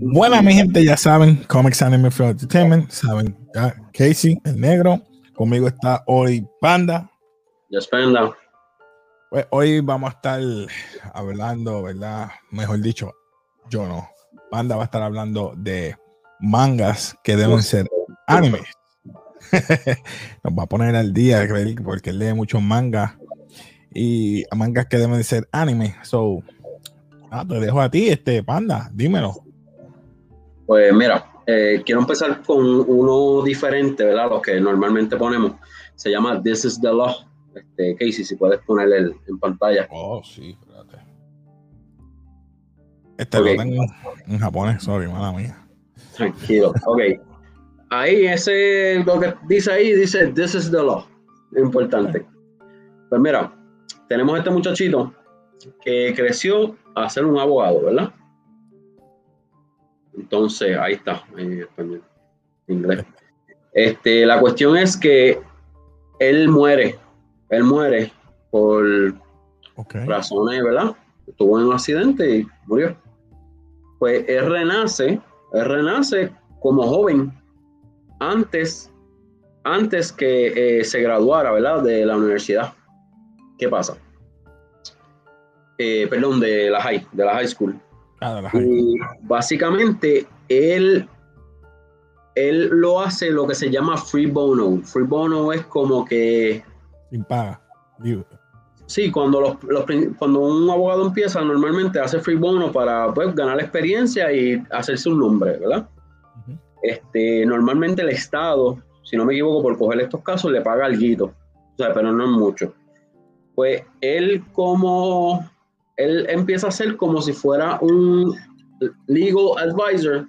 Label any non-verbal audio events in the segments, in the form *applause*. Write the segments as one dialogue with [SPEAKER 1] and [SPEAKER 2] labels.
[SPEAKER 1] Buena, mi gente, ya saben, Comics Anime Film Entertainment, saben, ya, Casey, el negro, conmigo está hoy Panda.
[SPEAKER 2] Ya Panda.
[SPEAKER 1] Pues hoy vamos a estar hablando, ¿verdad? Mejor dicho, yo no. Panda va a estar hablando de mangas que deben ser anime. *laughs* Nos va a poner al día porque lee muchos mangas y mangas que deben ser anime. So, ah, te dejo a ti, este Panda, dímelo.
[SPEAKER 2] Pues mira, eh, quiero empezar con uno diferente, ¿verdad? Lo que normalmente ponemos. Se llama This is the Law. Este, Casey, si puedes ponerle en pantalla.
[SPEAKER 1] Oh, sí, espérate. Este lo tengo en japonés, sorry, mala mía.
[SPEAKER 2] Tranquilo, ok. Ahí, ese, lo que dice ahí, dice This is the Law. Importante. Pues mira, tenemos este muchachito que creció a ser un abogado, ¿verdad? Entonces, ahí está, en español, en inglés. Este, la cuestión es que él muere, él muere por razones, ¿verdad? Estuvo en un accidente y murió. Pues él renace, él renace como joven, antes, antes que eh, se graduara, ¿verdad? De la universidad. ¿Qué pasa? Eh, perdón, de la high, de la high school. Ah, y básicamente él, él lo hace lo que se llama free bono. Free bono es como que...
[SPEAKER 1] Sin paga.
[SPEAKER 2] Sí, cuando, los, cuando un abogado empieza, normalmente hace free bono para pues, ganar experiencia y hacerse un nombre, ¿verdad? este, normalmente el Estado, si no me equivoco, por coger estos casos, le paga algo, o sea, pero no es mucho. Pues él como él empieza a ser como si fuera un legal advisor,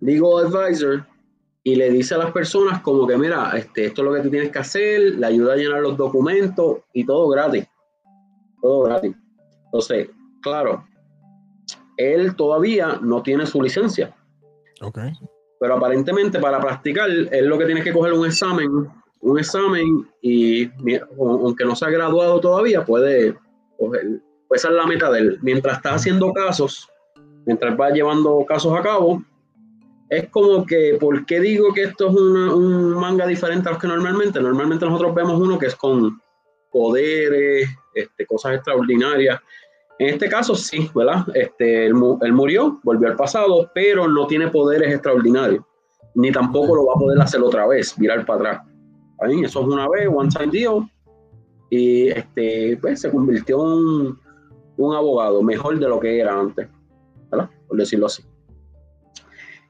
[SPEAKER 2] legal advisor, y le dice a las personas como que, mira, este, esto es lo que tú tienes que hacer, le ayuda a llenar los documentos y todo gratis. Todo gratis. Entonces, claro, él todavía no tiene su licencia.
[SPEAKER 1] Ok.
[SPEAKER 2] Pero aparentemente para practicar, él lo que tiene que coger un examen, un examen y aunque no se ha graduado todavía, puede coger, pues esa es la meta de él. Mientras está haciendo casos, mientras va llevando casos a cabo, es como que, ¿por qué digo que esto es un manga diferente a los que normalmente? Normalmente nosotros vemos uno que es con poderes, este, cosas extraordinarias. En este caso sí, ¿verdad? Este, él, murió, volvió al pasado, pero no tiene poderes extraordinarios. Ni tampoco lo va a poder hacer otra vez, virar para atrás. ¿Ahí? Eso es una vez, one time deal. Y este, pues, se convirtió en un abogado mejor de lo que era antes, ¿verdad? Por decirlo así.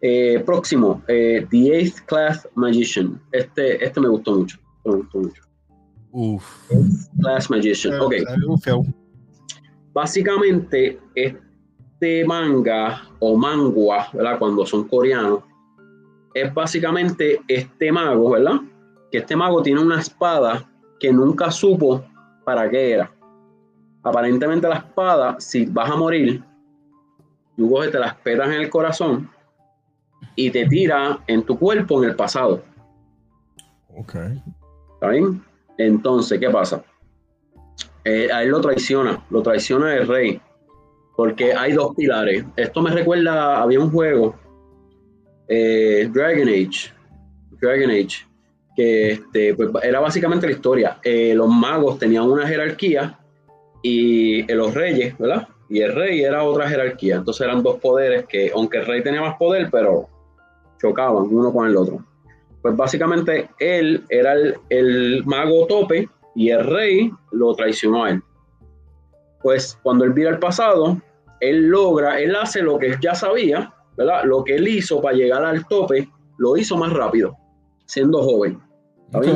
[SPEAKER 2] Eh, próximo, eh, The Eighth Class Magician. Este, este me gustó mucho. Me gustó mucho.
[SPEAKER 1] Uf.
[SPEAKER 2] Class Magician. Ok. Básicamente, este manga o mangua, ¿verdad? Cuando son coreanos, es básicamente este mago, ¿verdad? Que este mago tiene una espada que nunca supo para qué era aparentemente la espada, si vas a morir, tú coges, te la esperas en el corazón y te tira en tu cuerpo en el pasado.
[SPEAKER 1] Ok.
[SPEAKER 2] ¿Está bien? Entonces, ¿qué pasa? Eh, a él lo traiciona, lo traiciona el rey, porque hay dos pilares. Esto me recuerda, había un juego, eh, Dragon Age, Dragon Age, que este, pues, era básicamente la historia. Eh, los magos tenían una jerarquía y los reyes, ¿verdad? Y el rey era otra jerarquía. Entonces eran dos poderes que, aunque el rey tenía más poder, pero chocaban uno con el otro. Pues básicamente él era el, mago tope y el rey lo traicionó a él. Pues cuando él vira al pasado, él logra, él hace lo que ya sabía, ¿verdad? Lo que él hizo para llegar al tope, lo hizo más rápido, siendo joven.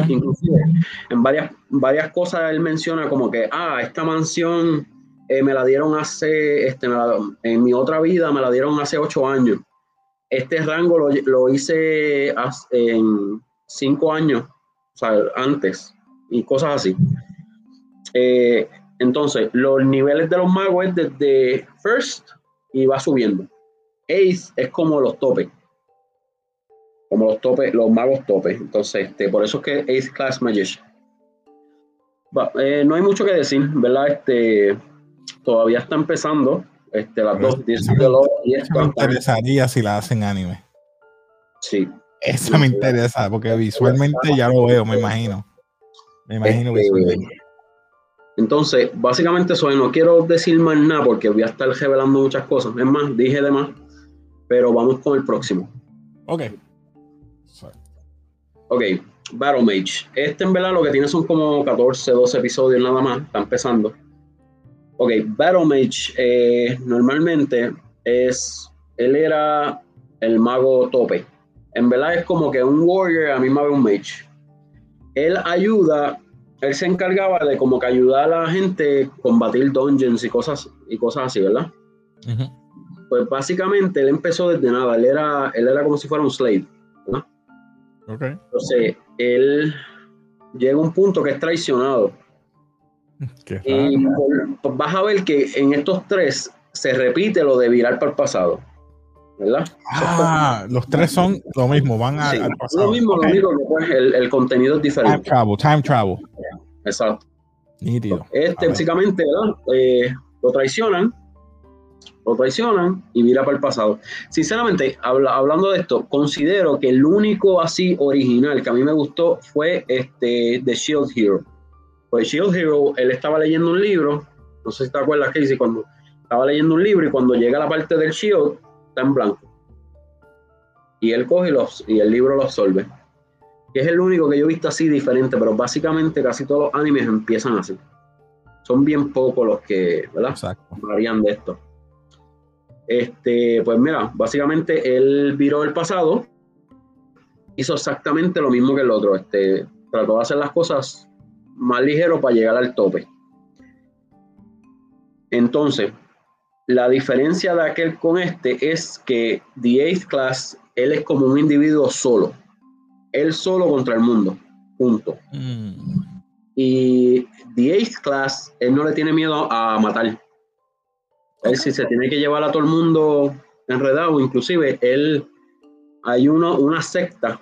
[SPEAKER 2] Inclusive en varias, varias cosas él menciona como que, ah, esta mansión eh, me la dieron hace, este, en mi otra vida me la dieron hace ocho años. Este rango lo, lo hice en cinco años, o sea, antes, y cosas así. Eh, entonces, los niveles de los magos es desde first y va subiendo. Ace es como los topes como los topes, los magos topes. Entonces, este, por eso es que Ace Class Magician. Eh, no hay mucho que decir, ¿verdad? Este, todavía está empezando. Este, las
[SPEAKER 1] Pero
[SPEAKER 2] dos,
[SPEAKER 1] esa me-
[SPEAKER 2] y
[SPEAKER 1] interesaría si la hacen anime.
[SPEAKER 2] Sí.
[SPEAKER 1] Eso me interesa, porque visualmente ya lo veo, me imagino. Me imagino
[SPEAKER 2] Este,
[SPEAKER 1] visualmente.
[SPEAKER 2] Entonces, básicamente eso, no quiero decir más nada porque voy a estar revelando muchas cosas. Es más, dije de más, pero vamos con el próximo.
[SPEAKER 1] Ok.
[SPEAKER 2] Ok, Battle Mage. Este en verdad lo que tiene son como 14, 12 episodios nada más, está empezando. Ok, Battle Mage eh, normalmente es, él era el mago tope. En verdad es como que un warrior, a mí me un mage. Él ayuda, él se encargaba de como que ayudar a la gente a combatir dungeons y cosas, y cosas así, ¿verdad?
[SPEAKER 1] Ujú.
[SPEAKER 2] Pues básicamente él empezó desde nada, él era, él era como si fuera un slave. Entonces, él llega a un punto que es traicionado.
[SPEAKER 1] Qué
[SPEAKER 2] Y pues vas a ver que en estos tres se repite lo de virar para el pasado. ¿Verdad?
[SPEAKER 1] Ah, los tres son lo mismo, van a-
[SPEAKER 2] Sí,
[SPEAKER 1] al pasado.
[SPEAKER 2] lo mismo, lo que pues el, el contenido es
[SPEAKER 1] Time
[SPEAKER 2] diferente.
[SPEAKER 1] travel, time travel.
[SPEAKER 2] Exacto.
[SPEAKER 1] Nítido.
[SPEAKER 2] Este, básicamente, ¿verdad? Eh, lo traicionan, lo traicionan y vira para el pasado. Sinceramente, habla- hablando de esto, considero que el único así original que a mí me gustó fue este The Shield Hero. Pues Shield Hero, él estaba leyendo un libro, no sé si te acuerdas, Casey, cuando estaba leyendo un libro y cuando llega a la parte del Shield, está en blanco. Y él coge y, los, y el libro lo absorbe. Que es el único que yo he visto así diferente, pero básicamente casi todos los animes empiezan así. Son bien pocos los que, ¿verdad?
[SPEAKER 1] Exacto.
[SPEAKER 2] varían de esto. Este, pues mira, básicamente él viró el pasado, hizo exactamente lo mismo que el otro. Este, trató de hacer las cosas más ligero para llegar al tope. Entonces, la diferencia de aquel con este es que The Eighth Class, él es como un individuo solo. Él solo contra el mundo. Punto.
[SPEAKER 1] Mm.
[SPEAKER 2] Y The Eighth Class, él no le tiene miedo a matar. Él si se tiene que llevar a todo el mundo enredado, inclusive él, hay uno, una secta,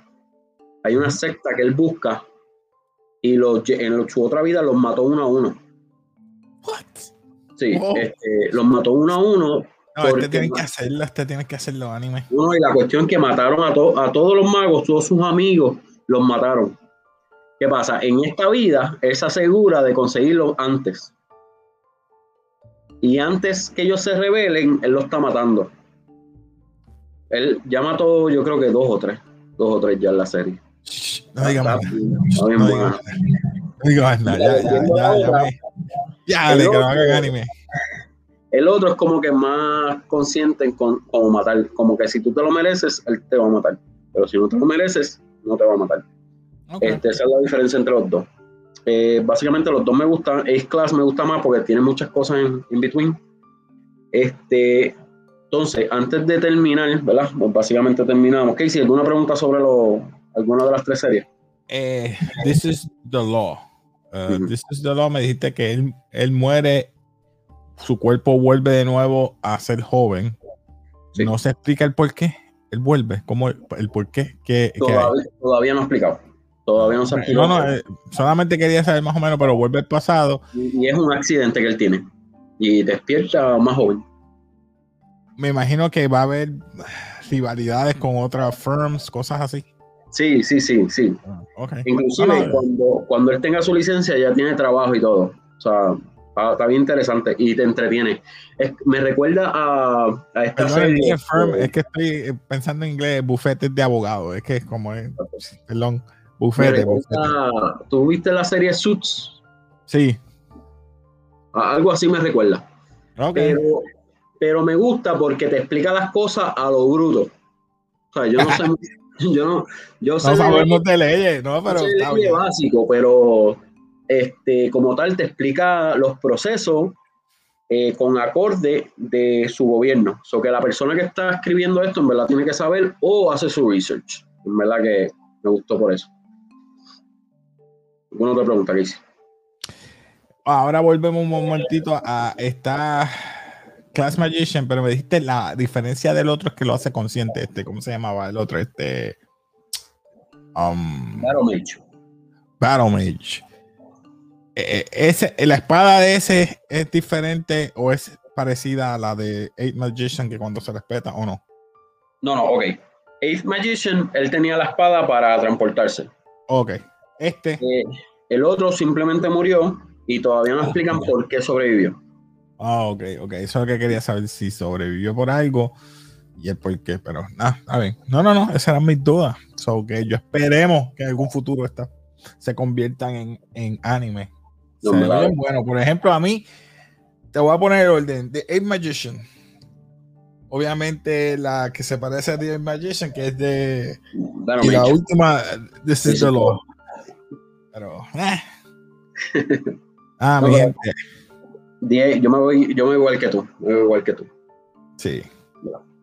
[SPEAKER 2] hay una secta que él busca y los, en su otra vida los mató uno a uno.
[SPEAKER 1] What?
[SPEAKER 2] Sí,
[SPEAKER 1] Wow.
[SPEAKER 2] este, los mató uno a uno.
[SPEAKER 1] No, este tienen que hacerlo, este tienen que hacerlo anime.
[SPEAKER 2] uno y la cuestión que mataron a, to- a todos los magos, todos sus amigos, los mataron. ¿Qué pasa? En esta vida, él se asegura de conseguirlo antes. Y antes que ellos se rebelen, él lo está matando. Él ya mató, yo creo que dos o tres. Dos o tres ya en la serie.
[SPEAKER 1] No digas más. No digas nada. Ya, ya, ya, ya. me- Ya, hagan anime.
[SPEAKER 2] El otro es como que más consciente en con, como matar. Como que si tú te lo mereces, él te va a matar. Pero si no te lo mereces, no te va a matar.
[SPEAKER 1] Ok.
[SPEAKER 2] Este, esa es la diferencia entre los dos. Eh, básicamente los dos me gustan. Ace Class me gusta más porque tiene muchas cosas en between. Este, entonces, antes de terminar, ¿verdad? Pues básicamente terminamos. Casey, ¿alguna pregunta sobre lo, alguna de las tres series?
[SPEAKER 1] Eh, this is the law. Uh. This is the law. Me dijiste que él, él muere, su cuerpo vuelve de nuevo a ser joven.
[SPEAKER 2] Sí.
[SPEAKER 1] No se explica el por qué. Él vuelve. ¿Cómo el, el por qué? ¿Qué, qué hay?
[SPEAKER 2] Todavía, todavía no he explicado. Todavía no se ha
[SPEAKER 1] No, no, eh, solamente quería saber más o menos, pero vuelve al pasado.
[SPEAKER 2] y, y es un accidente que él tiene. Y despierta más joven.
[SPEAKER 1] Me imagino que va a haber rivalidades con otras firms, cosas así.
[SPEAKER 2] Sí, sí, sí, sí.
[SPEAKER 1] Ah, ok.
[SPEAKER 2] Inclusive
[SPEAKER 1] No, no,
[SPEAKER 2] cuando, cuando él tenga su licencia ya tiene trabajo y todo. O sea, está, está bien interesante y te entretiene. Es- me recuerda a, a esta serie.
[SPEAKER 1] firm,
[SPEAKER 2] eh,
[SPEAKER 1] es que estoy eh, pensando en inglés, bufetes de abogados. Es que es como es, perdón, bufete, bufete.
[SPEAKER 2] recuerda- ¿Tú viste la serie Suits?
[SPEAKER 1] Sí,
[SPEAKER 2] Algo así me recuerda. Pero, pero me gusta porque te explica las cosas a lo bruto. O sea, yo no sé, *laughs* yo no, yo sé
[SPEAKER 1] no
[SPEAKER 2] de-
[SPEAKER 1] sabemos de leyes, no, pero
[SPEAKER 2] Yo sé básico, pero este, como tal te explica los procesos eh, con acorde de su gobierno. O so que la persona que está escribiendo esto en verdad tiene que saber o hace su research. En verdad que me gustó por eso. ¿Alguna otra pregunta, Casey?
[SPEAKER 1] Ahora volvemos un momentito a esta Class Magician, pero me dijiste la diferencia del otro es que lo hace consciente, este, ¿cómo se llamaba el otro? Este um,
[SPEAKER 2] Claro, Mage.
[SPEAKER 1] Battle Mage. Eh, ese, la espada de ese es diferente o es parecida a la de Eight Magician que cuando se respeta o no?
[SPEAKER 2] No, no, ok. Eighth Magician, él tenía la espada para transportarse.
[SPEAKER 1] Ok. Este.
[SPEAKER 2] Eh, el otro simplemente murió y todavía no explican por qué sobrevivió.
[SPEAKER 1] Ah, ok, ok. Eso es lo que quería saber si sobrevivió por algo y el por qué, pero nada, a ver. No, no, no, esas eran mis dudas. So que yo esperemos que en algún futuro esta se conviertan en, en anime. bueno, por ejemplo, a mí te voy a poner el orden de Eight Magician. Obviamente la que se parece a The Magician, que es de y la última, de the Pero, eh. *laughs* Ah, mi gente.
[SPEAKER 2] yo me voy, yo me voy igual que tú. Me voy igual que tú.
[SPEAKER 1] Sí.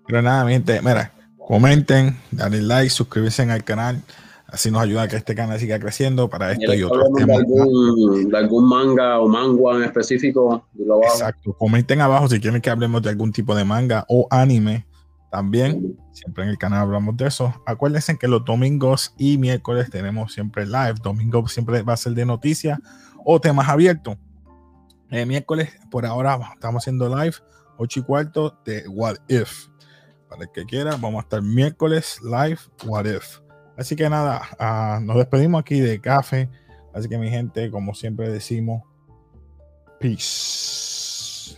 [SPEAKER 1] Pero nada, mi gente, mira, comenten, dale like, suscríbanse al canal. Así nos ayuda a que este canal siga creciendo para esto y, otros
[SPEAKER 2] temas. De algún, manga o manga en específico.
[SPEAKER 1] Exacto. Comenten abajo si quieren que hablemos de algún tipo de manga o anime. También, siempre en el canal hablamos de eso. Acuérdense que los domingos y miércoles tenemos siempre live. Domingo siempre va a ser de noticias o temas abiertos. Eh, miércoles, por ahora, estamos haciendo live 8 y cuarto de What If. Para el que quiera, vamos a estar miércoles live What If. Así que nada, uh, nos despedimos aquí de café. Así que mi gente, como siempre decimos, peace.